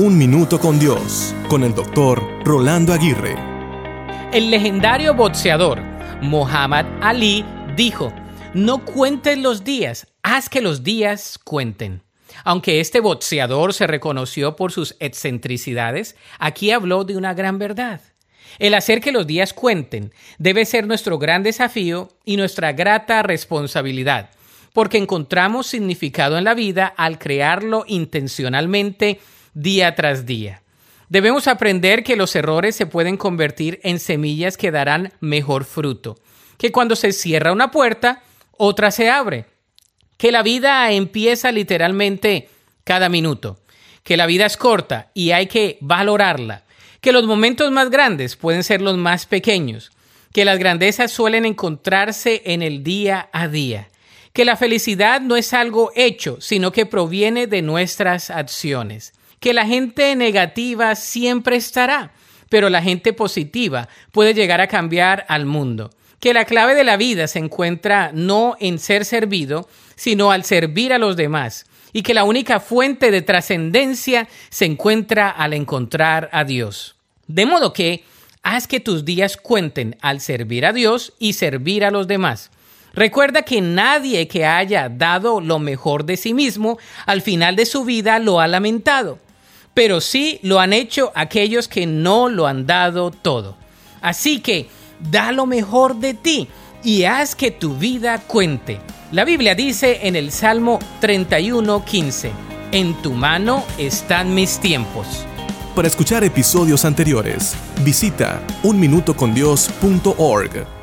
Un Minuto con Dios, con el doctor Rolando Aguirre. El legendario boxeador Muhammad Ali dijo, no cuentes los días, haz que los días cuenten. Aunque este boxeador se reconoció por sus excentricidades, aquí habló de una gran verdad. El hacer que los días cuenten debe ser nuestro gran desafío y nuestra grata responsabilidad, porque encontramos significado en la vida al crearlo intencionalmente día tras día. Debemos aprender que los errores se pueden convertir en semillas que darán mejor fruto, que cuando se cierra una puerta, otra se abre, que la vida empieza literalmente cada minuto, que la vida es corta y hay que valorarla, que los momentos más grandes pueden ser los más pequeños, que las grandezas suelen encontrarse en el día a día, que la felicidad no es algo hecho, sino que proviene de nuestras acciones, que la gente negativa siempre estará, pero la gente positiva puede llegar a cambiar al mundo, que la clave de la vida se encuentra no en ser servido, sino al servir a los demás, y que la única fuente de trascendencia se encuentra al encontrar a Dios. De modo que haz que tus días cuenten al servir a Dios y servir a los demás. Recuerda que nadie que haya dado lo mejor de sí mismo al final de su vida lo ha lamentado, pero sí lo han hecho aquellos que no lo han dado todo. Así que da lo mejor de ti y haz que tu vida cuente. La Biblia dice en el Salmo 31:15, en tu mano están mis tiempos. Para escuchar episodios anteriores, visita unminutocondios.org.